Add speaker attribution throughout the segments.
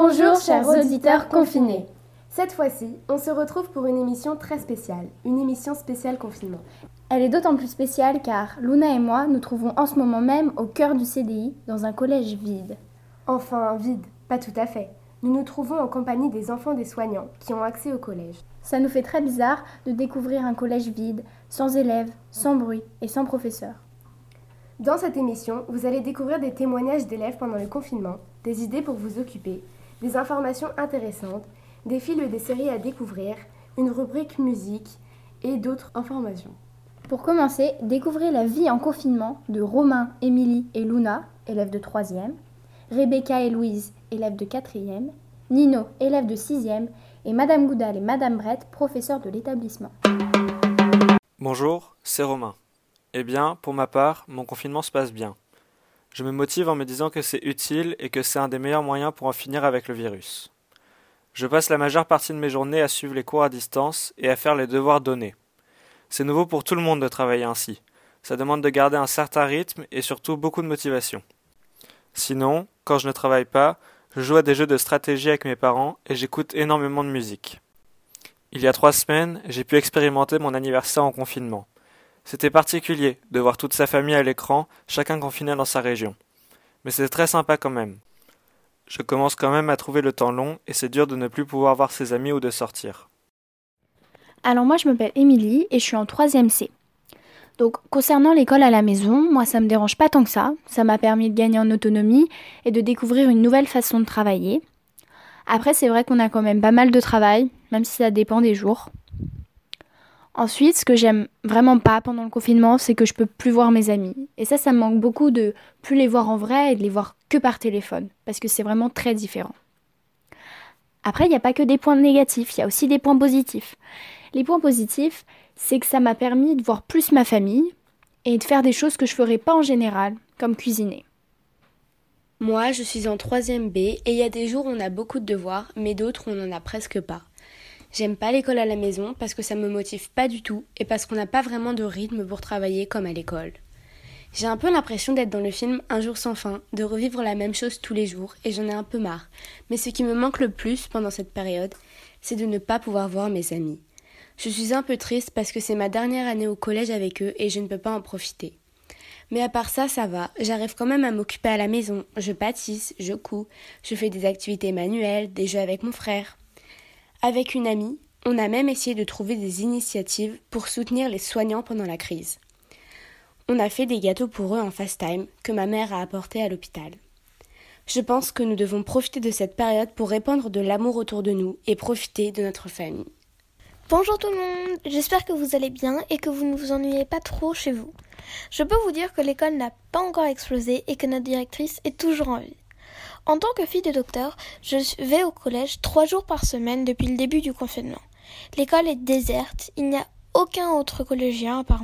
Speaker 1: Bonjour chers auditeurs confinés.
Speaker 2: Cette fois-ci, on se retrouve pour une émission très spéciale, une émission spéciale confinement.
Speaker 1: Elle est d'autant plus spéciale car Luna et moi nous trouvons en ce moment même au cœur du CDI dans un collège vide.
Speaker 2: Enfin, vide, pas tout à fait. Nous nous trouvons en compagnie des enfants des soignants qui ont accès au collège.
Speaker 1: Ça nous fait très bizarre de découvrir un collège vide, sans élèves, sans bruit et sans professeur.
Speaker 2: Dans cette émission, vous allez découvrir des témoignages d'élèves pendant le confinement, des idées pour vous occuper, des informations intéressantes, des films et des séries à découvrir, une rubrique musique et d'autres informations.
Speaker 1: Pour commencer, découvrez la vie en confinement de Romain, Émilie et Luna, élèves de 3e, Rebecca et Louise, élèves de 4e, Nino, élève de 6e, et Madame Goudal et Madame Brett, professeurs de l'établissement.
Speaker 3: Bonjour, c'est Romain. Eh bien, pour ma part, mon confinement se passe bien. Je me motive en me disant que c'est utile et que c'est un des meilleurs moyens pour en finir avec le virus. Je passe la majeure partie de mes journées à suivre les cours à distance et à faire les devoirs donnés. C'est nouveau pour tout le monde de travailler ainsi. Ça demande de garder un certain rythme et surtout beaucoup de motivation. Sinon, quand je ne travaille pas, je joue à des jeux de stratégie avec mes parents et j'écoute énormément de musique. Il y a trois semaines, j'ai pu expérimenter mon anniversaire en confinement. C'était particulier de voir toute sa famille à l'écran, chacun confiné dans sa région. Mais c'est très sympa quand même. Je commence quand même à trouver le temps long et c'est dur de ne plus pouvoir voir ses amis ou de sortir.
Speaker 1: Alors moi je m'appelle Émilie et je suis en 3ème C. Donc concernant l'école à la maison, moi ça me dérange pas tant que ça. Ça m'a permis de gagner en autonomie et de découvrir une nouvelle façon de travailler. Après c'est vrai qu'on a quand même pas mal de travail, même si ça dépend des jours. Ensuite, ce que j'aime vraiment pas pendant le confinement, c'est que je peux plus voir mes amis. Et ça, ça me manque beaucoup de plus les voir en vrai et de les voir que par téléphone, parce que c'est vraiment très différent. Après, il n'y a pas que des points négatifs, il y a aussi des points positifs. Les points positifs, c'est que ça m'a permis de voir plus ma famille et de faire des choses que je ferais pas en général, comme cuisiner.
Speaker 4: Moi, je suis en 3ème B et il y a des jours où on a beaucoup de devoirs, mais d'autres où on n'en a presque pas. J'aime pas l'école à la maison parce que ça me motive pas du tout et parce qu'on n'a pas vraiment de rythme pour travailler comme à l'école. J'ai un peu l'impression d'être dans le film Un jour sans fin, de revivre la même chose tous les jours et j'en ai un peu marre. Mais ce qui me manque le plus pendant cette période, c'est de ne pas pouvoir voir mes amis. Je suis un peu triste parce que c'est ma dernière année au collège avec eux et je ne peux pas en profiter. Mais à part ça, ça va. J'arrive quand même à m'occuper à la maison. Je pâtisse, je couds, je fais des activités manuelles, des jeux avec mon frère. Avec une amie, on a même essayé de trouver des initiatives pour soutenir les soignants pendant la crise. On a fait des gâteaux pour eux en fast time que ma mère a apportés à l'hôpital. Je pense que nous devons profiter de cette période pour répandre de l'amour autour de nous et profiter de notre famille.
Speaker 5: Bonjour tout le monde, j'espère que vous allez bien et que vous ne vous ennuyez pas trop chez vous. Je peux vous dire que l'école n'a pas encore explosé et que notre directrice est toujours en vie. En tant que fille de docteur, je vais au collège trois jours par semaine depuis le début du confinement. L'école est déserte, il n'y a aucun autre collégien à part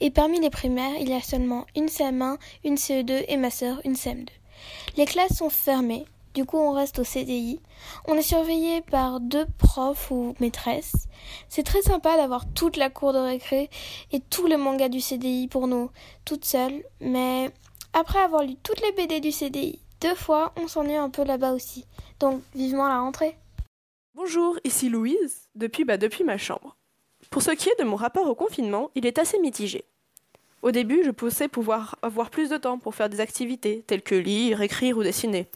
Speaker 5: et parmi les primaires, il y a seulement une CM1, une CE2 et ma sœur, une CM2. Les classes sont fermées, du coup on reste au CDI. On est surveillé par deux profs ou maîtresses. C'est très sympa d'avoir toute la cour de récré et tous les mangas du CDI pour nous, toutes seules, mais après avoir lu toutes les BD du CDI, deux fois, on s'ennuie un peu là-bas aussi. Donc, vivement la rentrée.
Speaker 6: Bonjour, ici Louise, depuis, bah, depuis ma chambre. Pour ce qui est de mon rapport au confinement, il est assez mitigé. Au début, je pensais pouvoir avoir plus de temps pour faire des activités, telles que lire, écrire ou dessiner.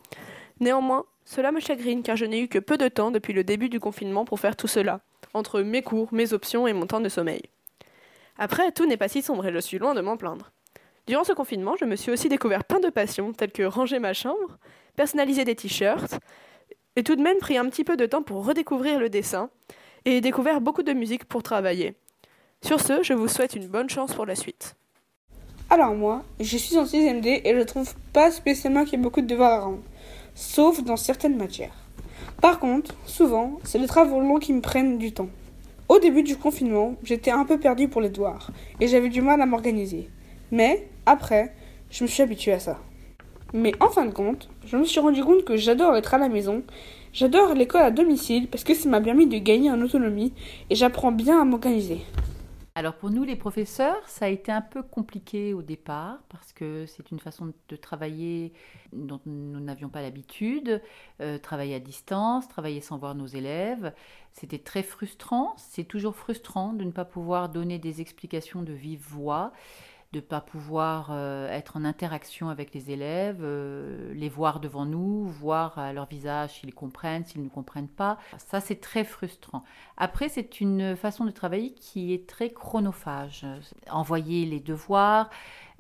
Speaker 6: Néanmoins, cela me chagrine car je n'ai eu que peu de temps depuis le début du confinement pour faire tout cela, entre mes cours, mes options et mon temps de sommeil. Après, tout n'est pas si sombre et je suis loin de m'en plaindre. Durant ce confinement, je me suis aussi découvert plein de passions, telles que ranger ma chambre, personnaliser des t-shirts, et tout de même pris un petit peu de temps pour redécouvrir le dessin, et découvert beaucoup de musique pour travailler. Sur ce, je vous souhaite une bonne chance pour la suite.
Speaker 7: Alors moi, je suis en 6ème D et je trouve pas spécialement qu'il y ait beaucoup de devoirs à rendre, sauf dans certaines matières. Par contre, souvent, c'est les travaux longs qui me prennent du temps. Au début du confinement, j'étais un peu perdue pour les devoirs et j'avais du mal à m'organiser. Mais après, je me suis habituée à ça. Mais en fin de compte, je me suis rendu compte que j'adore être à la maison, j'adore l'école à domicile parce que ça m'a permis de gagner en autonomie et j'apprends bien à m'organiser.
Speaker 8: Alors pour nous les professeurs, ça a été un peu compliqué au départ parce que c'est une façon de travailler dont nous n'avions pas l'habitude, euh, travailler à distance, travailler sans voir nos élèves. C'était très frustrant, c'est toujours frustrant de ne pas pouvoir donner des explications de vive voix de ne pas pouvoir euh, être en interaction avec les élèves, euh, les voir devant nous, voir à leur visage s'ils comprennent, s'ils ne comprennent pas. Ça, c'est très frustrant. Après, c'est une façon de travailler qui est très chronophage. Envoyer les devoirs,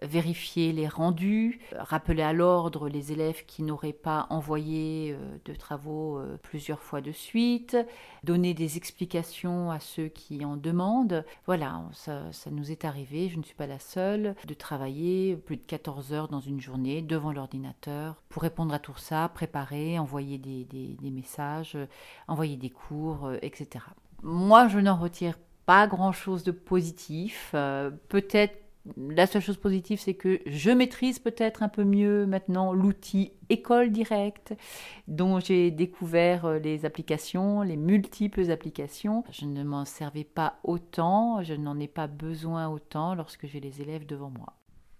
Speaker 8: vérifier les rendus, rappeler à l'ordre les élèves qui n'auraient pas envoyé euh, de travaux euh, plusieurs fois de suite, donner des explications à ceux qui en demandent. Voilà, ça, nous est arrivé, je ne suis pas la seule, de travailler plus de 14 heures dans une journée devant l'ordinateur pour répondre à tout ça, préparer, envoyer des, messages, envoyer des cours, euh, etc. Moi, je n'en retire pas grand-chose de positif. Peut-être la seule chose positive, c'est que je maîtrise peut-être un peu mieux maintenant l'outil école directe, dont j'ai découvert euh, les applications, les multiples applications. Je ne m'en servais pas autant, je n'en ai pas besoin autant lorsque j'ai les élèves devant moi.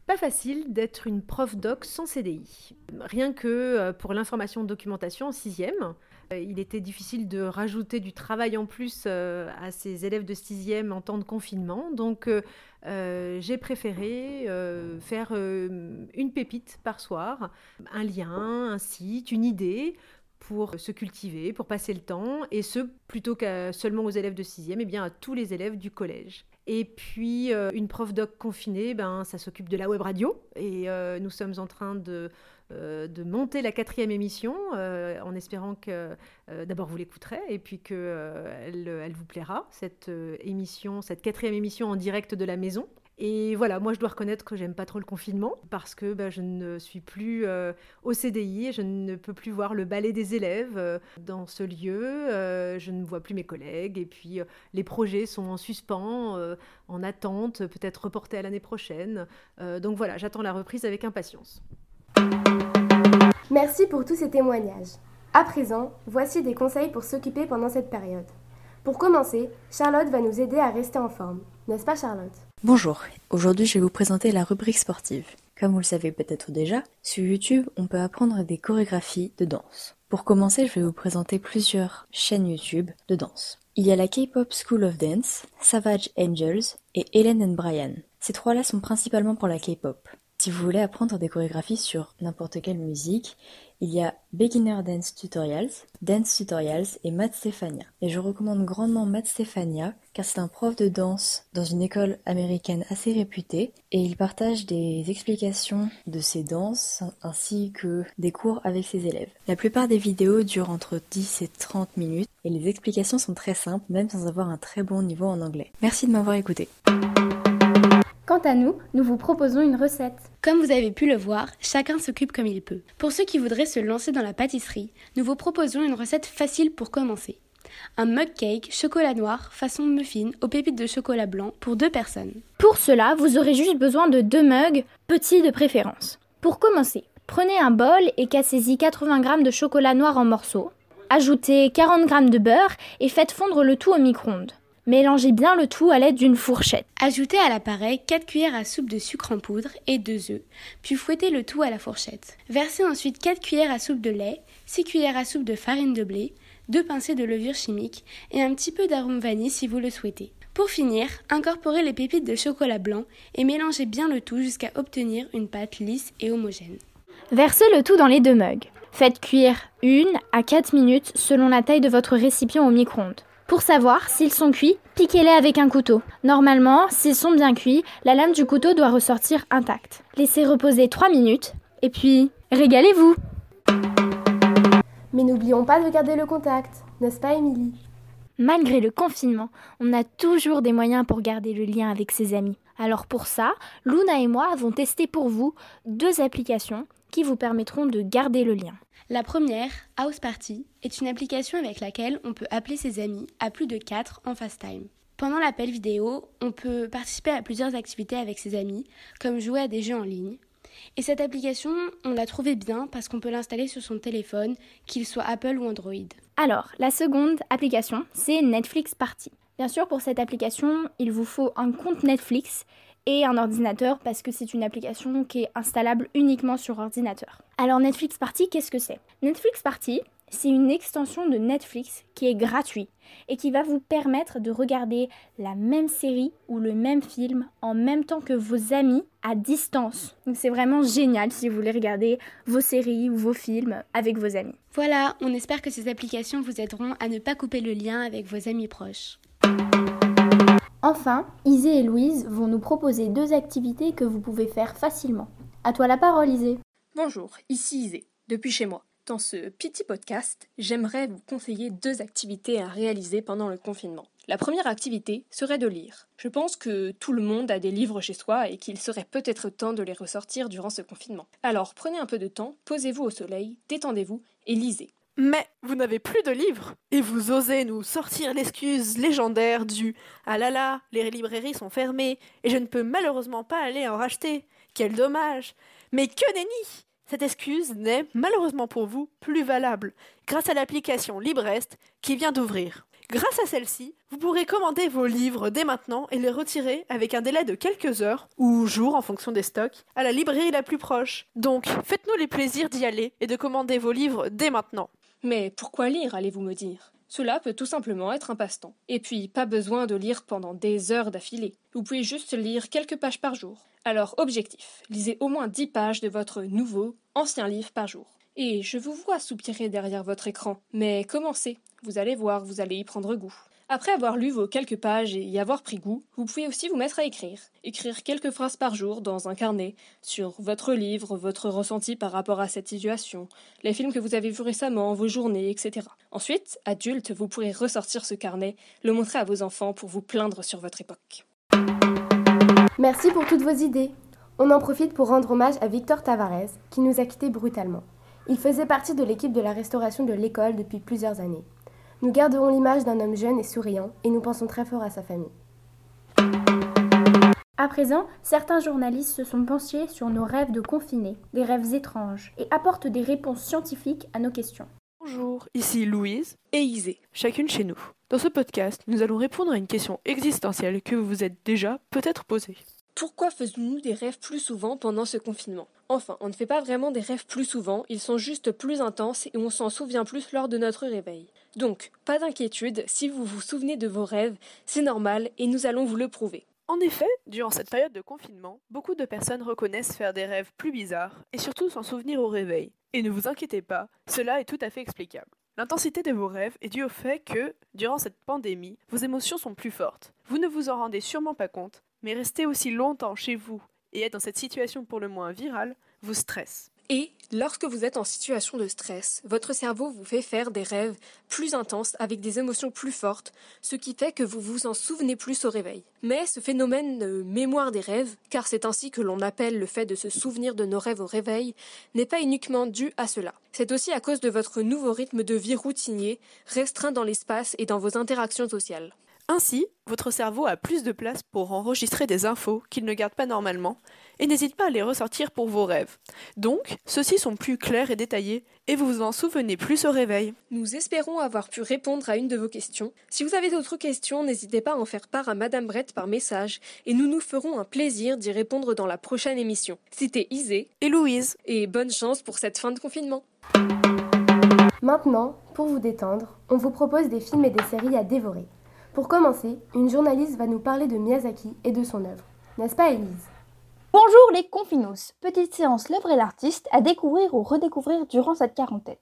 Speaker 9: Pas facile d'être une prof doc sans CDI. Rien que euh, pour l'information documentation en sixième, il était difficile de rajouter du travail en plus euh, à ces élèves de sixième en temps de confinement. Donc, euh, j'ai préféré faire une pépite par soir, un lien, un site, une idée pour se cultiver, pour passer le temps, et ce, plutôt qu'à seulement aux élèves de sixième, et eh bien à tous les élèves du collège. Et puis, une prof doc confinée, ben, ça s'occupe de la web radio, et nous sommes en train de euh, de monter la quatrième émission euh, en espérant que euh, d'abord vous l'écouterez et puis qu'elle elle vous plaira, cette émission, cette quatrième émission en direct de la maison. Et voilà, moi je dois reconnaître que j'aime pas trop le confinement parce que bah, je ne suis plus au CDI, et je ne peux plus voir le ballet des élèves dans ce lieu, je ne vois plus mes collègues et puis les projets sont en suspens, en attente, peut-être reportés à l'année prochaine. donc voilà, j'attends la reprise avec impatience.
Speaker 2: Merci pour tous ces témoignages. À présent, voici des conseils pour s'occuper pendant cette période. Pour commencer, Charlotte va nous aider à rester en forme. N'est-ce pas Charlotte?
Speaker 10: Bonjour, aujourd'hui je vais vous présenter la rubrique sportive. Comme vous le savez peut-être déjà, sur YouTube on peut apprendre des chorégraphies de danse. Pour commencer, je vais vous présenter plusieurs chaînes YouTube de danse. Il y a la K-Pop School of Dance, Savage Angels et Helen and Brian. Ces trois-là sont principalement pour la K-Pop. Si vous voulez apprendre des chorégraphies sur n'importe quelle musique, il y a Beginner Dance Tutorials, Dance Tutorials et Matt Stefania. Et je recommande grandement Matt Stefania car c'est un prof de danse dans une école américaine assez réputée et il partage des explications de ses danses ainsi que des cours avec ses élèves. La plupart des vidéos durent entre 10 et 30 minutes et les explications sont très simples même sans avoir un très bon niveau en anglais. Merci de m'avoir écouté.
Speaker 1: Quant à nous, nous vous proposons une recette.
Speaker 4: Comme vous avez pu le voir, chacun s'occupe comme il peut. Pour ceux qui voudraient se lancer dans la pâtisserie, nous vous proposons une recette facile pour commencer. Un mug cake chocolat noir façon muffin aux pépites de chocolat blanc pour deux personnes.
Speaker 1: Pour cela, vous aurez juste besoin de deux mugs, petits de préférence. Pour commencer, prenez un bol et cassez-y 80 g de chocolat noir en morceaux. Ajoutez 40 g de beurre et faites fondre le tout au micro-ondes. Mélangez bien le tout à l'aide d'une fourchette.
Speaker 4: Ajoutez à l'appareil 4 cuillères à soupe de sucre en poudre et 2 œufs, puis fouettez le tout à la fourchette. Versez ensuite 4 cuillères à soupe de lait, 6 cuillères à soupe de farine de blé, 2 pincées de levure chimique et un petit peu d'arôme vanille si vous le souhaitez. Pour finir, incorporez les pépites de chocolat blanc et mélangez bien le tout jusqu'à obtenir une pâte lisse et homogène.
Speaker 1: Versez le tout dans les deux mugs. Faites cuire 1 à 4 minutes selon la taille de votre récipient au micro-ondes. Pour savoir s'ils sont cuits, piquez-les avec un couteau. Normalement, s'ils sont bien cuits, la lame du couteau doit ressortir intacte. Laissez reposer 3 minutes et puis régalez-vous.
Speaker 2: Mais n'oublions pas de garder le contact, n'est-ce pas Émilie?
Speaker 1: Malgré le confinement, on a toujours des moyens pour garder le lien avec ses amis. Alors pour ça, Luna et moi avons testé pour vous deux applications qui vous permettront de garder le lien.
Speaker 4: La première, House Party, est une application avec laquelle on peut appeler ses amis à plus de 4 en FaceTime. Pendant l'appel vidéo, on peut participer à plusieurs activités avec ses amis, comme jouer à des jeux en ligne. Et cette application, on l'a trouvée bien parce qu'on peut l'installer sur son téléphone, qu'il soit Apple ou Android.
Speaker 1: Alors, la seconde application, c'est Netflix Party. Bien sûr, pour cette application, il vous faut un compte Netflix et un ordinateur parce que c'est une application qui est installable uniquement sur ordinateur. Alors Netflix Party, qu'est-ce que c'est? Netflix Party, c'est une extension de Netflix qui est gratuit et qui va vous permettre de regarder la même série ou le même film en même temps que vos amis à distance. Donc c'est vraiment génial si vous voulez regarder vos séries ou vos films avec vos amis.
Speaker 4: Voilà, on espère que ces applications vous aideront à ne pas couper le lien avec vos amis proches.
Speaker 1: Enfin, Isée et Louise vont nous proposer deux activités que vous pouvez faire facilement. À toi la parole, Isée.
Speaker 11: Bonjour, ici Isée, depuis chez moi. Dans ce petit podcast, j'aimerais vous conseiller deux activités à réaliser pendant le confinement. La première activité serait de lire. Je pense que tout le monde a des livres chez soi et qu'il serait peut-être temps de les ressortir durant ce confinement. Alors prenez un peu de temps, posez-vous au soleil, détendez-vous et lisez.
Speaker 6: Mais vous n'avez plus de livres et vous osez nous sortir l'excuse légendaire du Ah là là, les librairies sont fermées et je ne peux malheureusement pas aller en racheter. Quel dommage Mais que nenni cette excuse n'est, malheureusement pour vous, plus valable grâce à l'application Librest qui vient d'ouvrir. Grâce à celle-ci, vous pourrez commander vos livres dès maintenant et les retirer avec un délai de quelques heures ou jours en fonction des stocks à la librairie la plus proche. Donc, faites-nous les plaisirs d'y aller et de commander vos livres dès maintenant.
Speaker 11: Mais pourquoi lire, allez-vous me dire? Cela peut tout simplement être un passe-temps. Et puis, pas besoin de lire pendant des heures d'affilée. Vous pouvez juste lire quelques pages par jour. Alors, objectif, lisez au moins 10 pages de votre nouveau, ancien livre par jour. Et je vous vois soupirer derrière votre écran, mais commencez, vous allez voir, vous allez y prendre goût. Après avoir lu vos quelques pages et y avoir pris goût, vous pouvez aussi vous mettre à écrire. Écrire quelques phrases par jour dans un carnet sur votre livre, votre ressenti par rapport à cette situation, les films que vous avez vus récemment, vos journées, etc. Ensuite, adulte, vous pourrez ressortir ce carnet, le montrer à vos enfants pour vous plaindre sur votre époque.
Speaker 2: Merci pour toutes vos idées. On en profite pour rendre hommage à Victor Tavares, qui nous a quittés brutalement. Il faisait partie de l'équipe de la restauration de l'école depuis plusieurs années. Nous garderons l'image d'un homme jeune et souriant, et nous pensons très fort à sa famille.
Speaker 1: À présent, certains journalistes se sont penchés sur nos rêves de confinés, des rêves étranges, et apportent des réponses scientifiques à nos questions.
Speaker 6: Bonjour, ici Louise et Isée, chacune chez nous. Dans ce podcast, nous allons répondre à une question existentielle que vous vous êtes déjà peut-être posée.
Speaker 11: Pourquoi faisons-nous des rêves plus souvent pendant ce confinement? Enfin, on ne fait pas vraiment des rêves plus souvent, ils sont juste plus intenses et on s'en souvient plus lors de notre réveil. Donc, pas d'inquiétude, si vous vous souvenez de vos rêves, c'est normal et nous allons vous le prouver.
Speaker 6: En effet, durant cette période de confinement, beaucoup de personnes reconnaissent faire des rêves plus bizarres et surtout s'en souvenir au réveil. Et ne vous inquiétez pas, cela est tout à fait explicable. L'intensité de vos rêves est due au fait que, durant cette pandémie, vos émotions sont plus fortes. Vous ne vous en rendez sûrement pas compte, mais rester aussi longtemps chez vous et être dans cette situation pour le moins virale vous stresse.
Speaker 11: Et lorsque vous êtes en situation de stress, votre cerveau vous fait faire des rêves plus intenses avec des émotions plus fortes, ce qui fait que vous vous en souvenez plus au réveil. Mais ce phénomène de mémoire des rêves, car c'est ainsi que l'on appelle le fait de se souvenir de nos rêves au réveil, n'est pas uniquement dû à cela. C'est aussi à cause de votre nouveau rythme de vie routinier, restreint dans l'espace et dans vos interactions sociales.
Speaker 6: Ainsi, votre cerveau a plus de place pour enregistrer des infos qu'il ne garde pas normalement, et n'hésite pas à les ressortir pour vos rêves. Donc, ceux-ci sont plus clairs et détaillés, et vous vous en souvenez plus au réveil.
Speaker 11: Nous espérons avoir pu répondre à une de vos questions. Si vous avez d'autres questions, n'hésitez pas à en faire part à Madame Brett par message, et nous nous ferons un plaisir d'y répondre dans la prochaine émission. C'était Isée
Speaker 6: et Louise,
Speaker 11: et bonne chance pour cette fin de confinement.
Speaker 2: Maintenant, pour vous détendre, on vous propose des films et des séries à dévorer. Pour commencer, une journaliste va nous parler de Miyazaki et de son œuvre. N'est-ce pas, Élise?
Speaker 12: Bonjour les confinos Petite séance l'œuvre et l'artiste à découvrir ou redécouvrir durant cette quarantaine.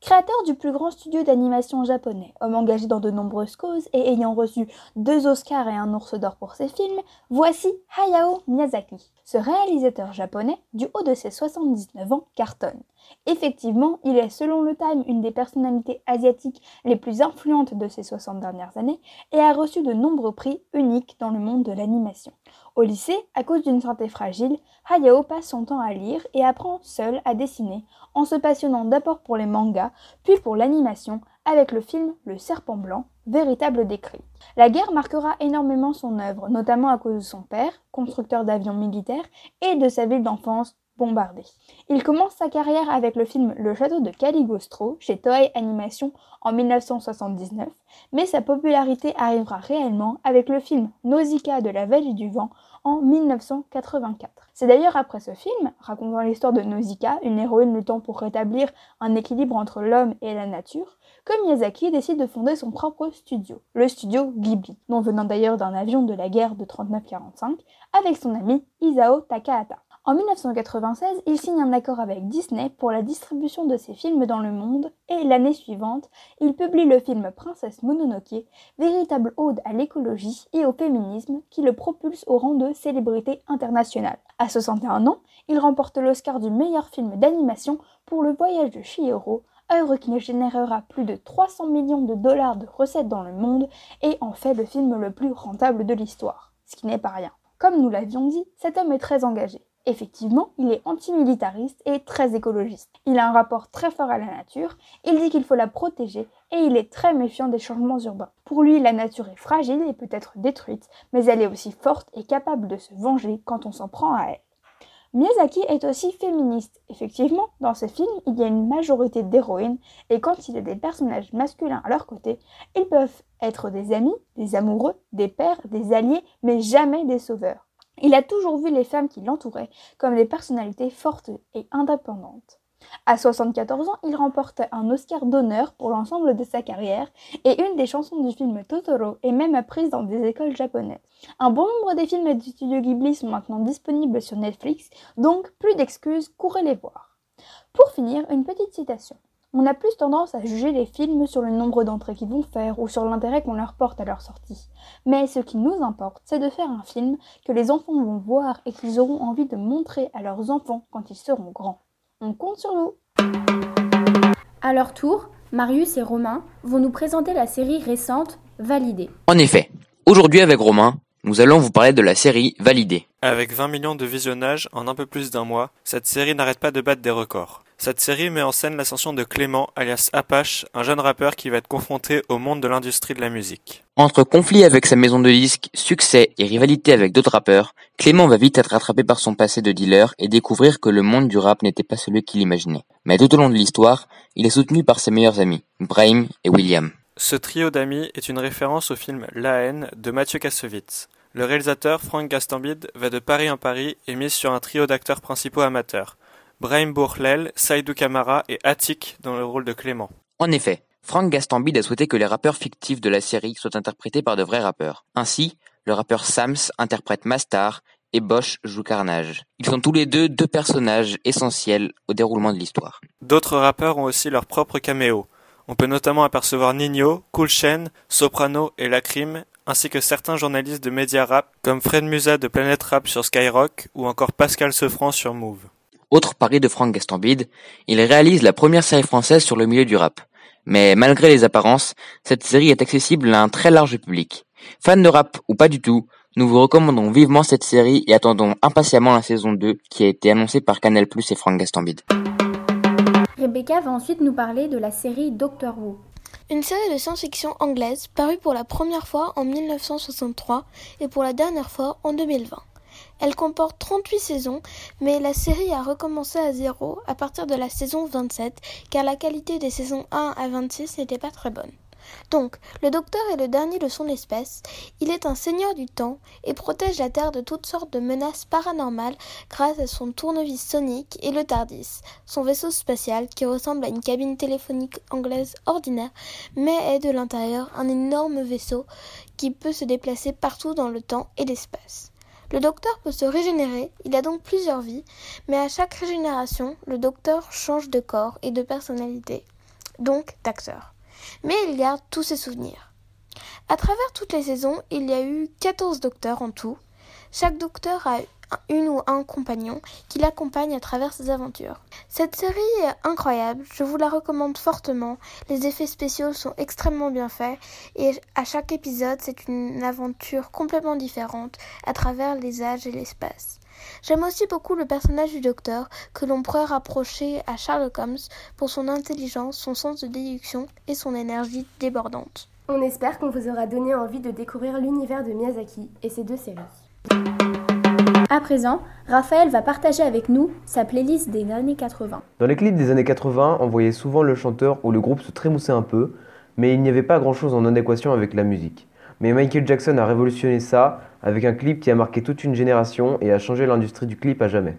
Speaker 12: Créateur du plus grand studio d'animation japonais, homme engagé dans de nombreuses causes et ayant reçu deux Oscars et un ours d'or pour ses films, voici Hayao Miyazaki. Ce réalisateur japonais, du haut de ses 79 ans, cartonne. Effectivement, il est selon le Time une des personnalités asiatiques les plus influentes de ces 60 dernières années et a reçu de nombreux prix uniques dans le monde de l'animation. Au lycée, à cause d'une santé fragile, Hayao passe son temps à lire et apprend seul à dessiner, en se passionnant d'abord pour les mangas, puis pour l'animation, avec le film Le Serpent Blanc, véritable décrit. La guerre marquera énormément son œuvre, notamment à cause de son père, constructeur d'avions militaires, et de sa ville d'enfance, bombardé. Il commence sa carrière avec le film Le Château de Caligostro chez Toei Animation en 1979, mais sa popularité arrivera réellement avec le film Nausicaa de la Vallée du Vent en 1984. C'est d'ailleurs après ce film, racontant l'histoire de Nausicaa, une héroïne luttant pour rétablir un équilibre entre l'homme et la nature, que Miyazaki décide de fonder son propre studio, le studio Ghibli, nom venant d'ailleurs d'un avion de la guerre de 39-45, avec son ami Isao Takahata. En 1996, il signe un accord avec Disney pour la distribution de ses films dans le monde et l'année suivante, il publie le film Princesse Mononoke, véritable ode à l'écologie et au féminisme qui le propulse au rang de célébrité internationale. À 61 ans, il remporte l'Oscar du meilleur film d'animation pour Le Voyage de Chihiro, œuvre qui générera plus de 300 millions de dollars de recettes dans le monde et en fait le film le plus rentable de l'histoire, ce qui n'est pas rien. Comme nous l'avions dit, cet homme est très engagé. Effectivement, il est antimilitariste et très écologiste. Il a un rapport très fort à la nature, il dit qu'il faut la protéger et il est très méfiant des changements urbains. Pour lui, la nature est fragile et peut être détruite, mais elle est aussi forte et capable de se venger quand on s'en prend à elle. Miyazaki est aussi féministe. Effectivement, dans ses films, il y a une majorité d'héroïnes, et quand il y a des personnages masculins à leur côté, ils peuvent être des amis, des amoureux, des pères, des alliés, mais jamais des sauveurs. Il a toujours vu les femmes qui l'entouraient comme des personnalités fortes et indépendantes. À 74 ans, il remporte un Oscar d'honneur pour l'ensemble de sa carrière et une des chansons du film Totoro est même apprise dans des écoles japonaises. Un bon nombre des films du studio Ghibli sont maintenant disponibles sur Netflix, donc plus d'excuses, courez les voir. Pour finir, une petite citation. On a plus tendance à juger les films sur le nombre d'entrées qu'ils vont faire ou sur l'intérêt qu'on leur porte à leur sortie. Mais ce qui nous importe, c'est de faire un film que les enfants vont voir et qu'ils auront envie de montrer à leurs enfants quand ils seront grands. On compte sur vous
Speaker 1: À leur tour, Marius et Romain vont nous présenter la série récente Validée.
Speaker 13: En effet, aujourd'hui avec Romain, nous allons vous parler de la série Validée.
Speaker 3: Avec 20 millions de visionnages en un peu plus d'un mois, cette série n'arrête pas de battre des records. Cette série met en scène l'ascension de Clément, alias Apache, un jeune rappeur qui va être confronté au monde de l'industrie de la musique.
Speaker 13: Entre conflit avec sa maison de disques, succès et rivalité avec d'autres rappeurs, Clément va vite être rattrapé par son passé de dealer et découvrir que le monde du rap n'était pas celui qu'il imaginait. Mais tout au long de l'histoire, il est soutenu par ses meilleurs amis, Brahim et William.
Speaker 3: Ce trio d'amis est une référence au film La haine de Mathieu Kassovitz. Le réalisateur Frank Gastambide va de Paris en Paris et mise sur un trio d'acteurs principaux amateurs. Brahim Bourlel, Saïdou Kamara et Attic dans le rôle de Clément.
Speaker 13: En effet, Frank Gastambide a souhaité que les rappeurs fictifs de la série soient interprétés par de vrais rappeurs. Ainsi, le rappeur Sams interprète Mastar et Bosch joue Carnage. Ils sont tous les deux deux personnages essentiels au déroulement de l'histoire.
Speaker 3: D'autres rappeurs ont aussi leur propre caméo. On peut notamment apercevoir Nino, Cool Chain, Soprano et Lacrim, ainsi que certains journalistes de médias rap comme Fred Musa de Planète Rap sur Skyrock ou encore Pascal Sefranc sur Move.
Speaker 13: Autre pari de Franck Gastambide, il réalise la première série française sur le milieu du rap. Mais malgré les apparences, cette série est accessible à un très large public. Fans de rap ou pas du tout, nous vous recommandons vivement cette série et attendons impatiemment la saison 2 qui a été annoncée par Canal Plus et Franck Gastambide.
Speaker 1: Rebecca va ensuite nous parler de la série Doctor Who.
Speaker 5: Une série de science-fiction anglaise parue pour la première fois en 1963 et pour la dernière fois en 2020. Elle comporte 38 saisons, mais la série a recommencé à zéro à partir de la saison 27, car la qualité des saisons 1 à 26 n'était pas très bonne. Donc, le docteur est le dernier de son espèce, il est un seigneur du temps et protège la Terre de toutes sortes de menaces paranormales grâce à son tournevis sonique et le TARDIS, son vaisseau spatial qui ressemble à une cabine téléphonique anglaise ordinaire, mais est de l'intérieur un énorme vaisseau qui peut se déplacer partout dans le temps et l'espace. Le docteur peut se régénérer, il a donc plusieurs vies, mais à chaque régénération, le docteur change de corps et de personnalité, donc d'acteur. Mais il garde tous ses souvenirs. À travers toutes les saisons, il y a eu 14 docteurs en tout. Chaque docteur a une ou un compagnon qui l'accompagne à travers ses aventures. Cette série est incroyable, je vous la recommande fortement. Les effets spéciaux sont extrêmement bien faits et à chaque épisode c'est une aventure complètement différente à travers les âges et l'espace. J'aime aussi beaucoup le personnage du docteur que l'on pourrait rapprocher à Sherlock Holmes pour son intelligence, son sens de déduction et son énergie débordante.
Speaker 2: On espère qu'on vous aura donné envie de découvrir l'univers de Miyazaki et ses deux séries.
Speaker 1: À présent, Raphaël va partager avec nous sa playlist des années 80.
Speaker 14: Dans les clips des années 80, on voyait souvent le chanteur ou le groupe se trémousser un peu, mais il n'y avait pas grand-chose en adéquation avec la musique. Mais Michael Jackson a révolutionné ça avec un clip qui a marqué toute une génération et a changé l'industrie du clip à jamais.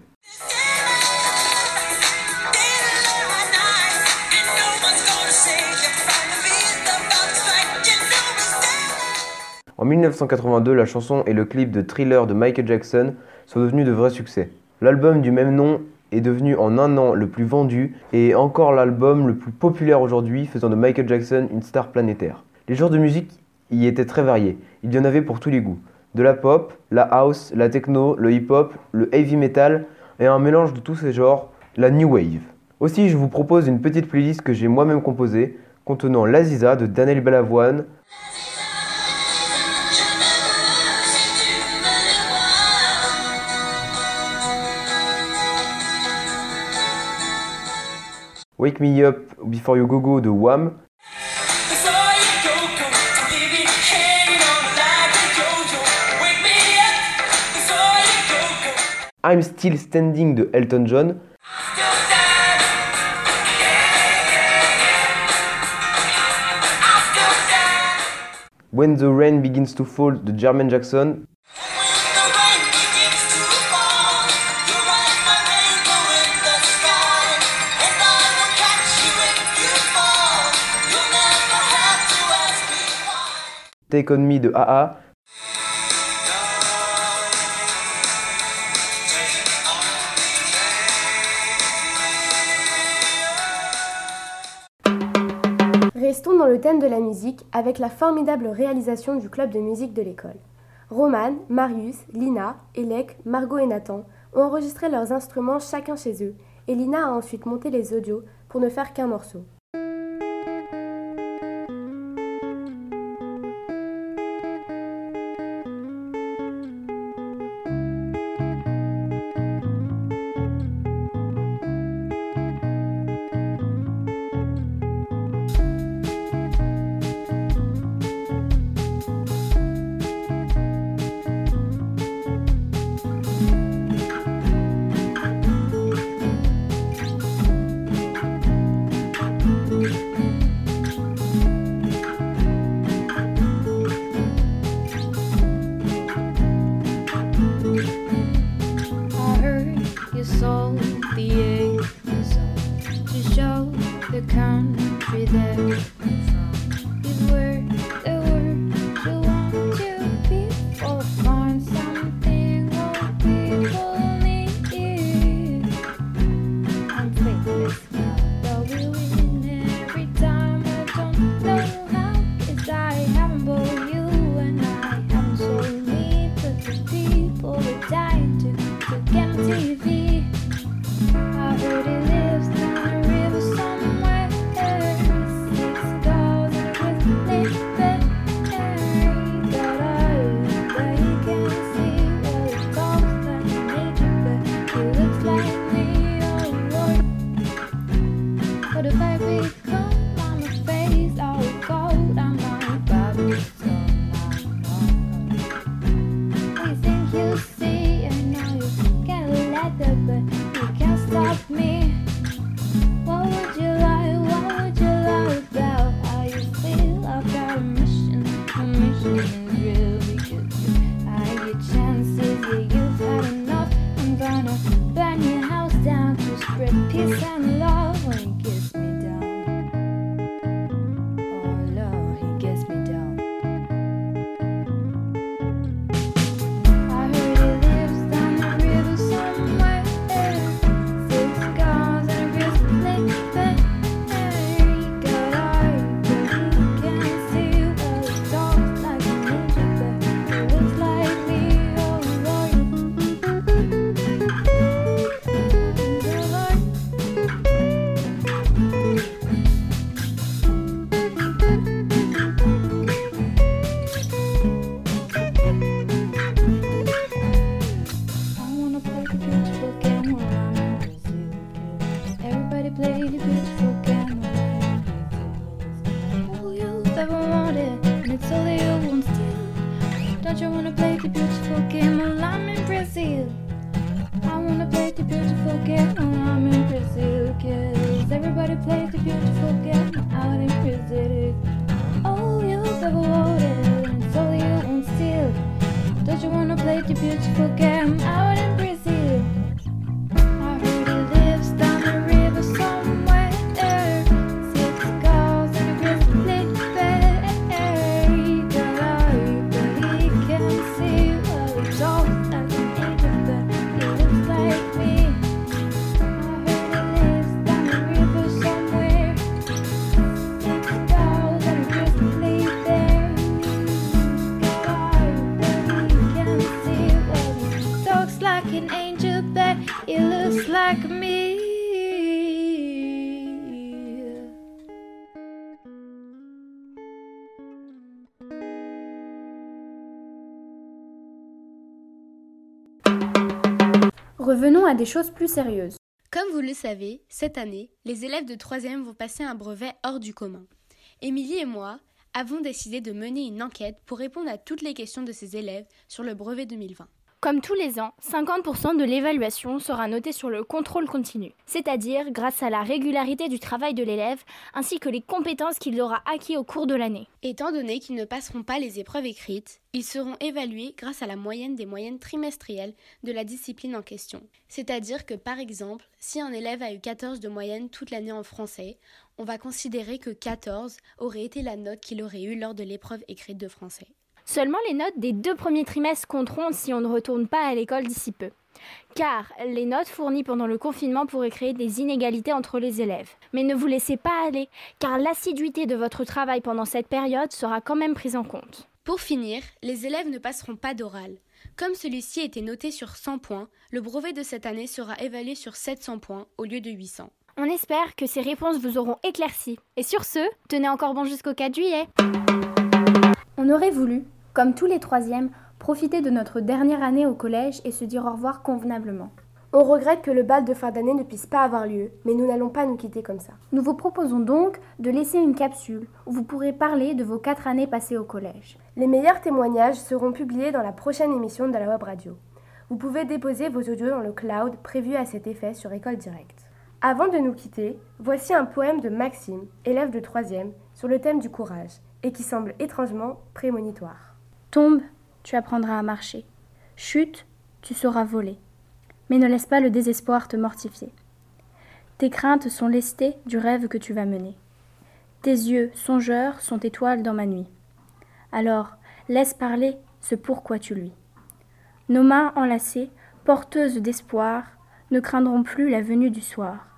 Speaker 14: En 1982, la chanson et le clip de Thriller de Michael Jackson sont devenus de vrais succès. L'album du même nom est devenu en un an le plus vendu et encore l'album le plus populaire aujourd'hui, faisant de Michael Jackson une star planétaire. Les genres de musique y étaient très variés, il y en avait pour tous les goûts. De la pop, la house, la techno, le hip-hop, le heavy metal et un mélange de tous ces genres, la new wave. Aussi, je vous propose une petite playlist que j'ai moi-même composée, contenant l'Aziza de Daniel Balavoine, Wake Me Up Before You Go Go de Wham, I'm Still Standing de Elton John, When the Rain Begins to Fall de Jermaine Jackson, Take de AA,
Speaker 2: Restons dans le thème de la musique avec la formidable réalisation du club de musique de l'école. Roman, Marius, Lina, Elec, Margot et Nathan ont enregistré leurs instruments chacun chez eux et Lina a ensuite monté les audios pour ne faire qu'un morceau.
Speaker 1: Revenons à des choses plus sérieuses.
Speaker 4: Comme vous le savez, cette année, les élèves de 3e vont passer un brevet hors du commun. Émilie et moi avons décidé de mener une enquête pour répondre à toutes les questions de ces élèves sur le brevet 2020.
Speaker 1: Comme tous les ans, 50% de l'évaluation sera notée sur le contrôle continu, c'est-à-dire grâce à la régularité du travail de l'élève ainsi que les compétences qu'il aura acquis au cours de l'année.
Speaker 4: Étant donné qu'ils ne passeront pas les épreuves écrites, ils seront évalués grâce à la moyenne des moyennes trimestrielles de la discipline en question. C'est-à-dire que par exemple, si un élève a eu 14 de moyenne toute l'année en français, on va considérer que 14 aurait été la note qu'il aurait eue lors de l'épreuve écrite de français.
Speaker 1: Seulement les notes des deux premiers trimestres compteront si on ne retourne pas à l'école d'ici peu. Car les notes fournies pendant le confinement pourraient créer des inégalités entre les élèves. Mais ne vous laissez pas aller, car l'assiduité de votre travail pendant cette période sera quand même prise en compte.
Speaker 4: Pour finir, les élèves ne passeront pas d'oral. Comme celui-ci était noté sur 100 points, le brevet de cette année sera évalué sur 700 points au lieu de 800.
Speaker 1: On espère que ces réponses vous auront éclairci. Et sur ce, tenez encore bon jusqu'au 4 juillet. On aurait voulu, comme tous les troisièmes, profiter de notre dernière année au collège et se dire au revoir convenablement.
Speaker 15: On regrette que le bal de fin d'année ne puisse pas avoir lieu, mais nous n'allons pas nous quitter comme ça.
Speaker 1: Nous vous proposons donc de laisser une capsule où vous pourrez parler de vos quatre années passées au collège.
Speaker 15: Les meilleurs témoignages seront publiés dans la prochaine émission de la web radio. Vous pouvez déposer vos audios dans le cloud prévu à cet effet sur École Direct. Avant de nous quitter, voici un poème de Maxime, élève de 3e, sur le thème du courage, et qui semble étrangement prémonitoire.
Speaker 1: Tombe, tu apprendras à marcher. Chute, tu sauras voler. Mais ne laisse pas le désespoir te mortifier. Tes craintes sont lestées du rêve que tu vas mener. Tes yeux, songeurs, sont étoiles dans ma nuit. Alors, laisse parler ce pourquoi tu lui. Nos mains enlacées, porteuses d'espoir, ne craindront plus la venue du soir.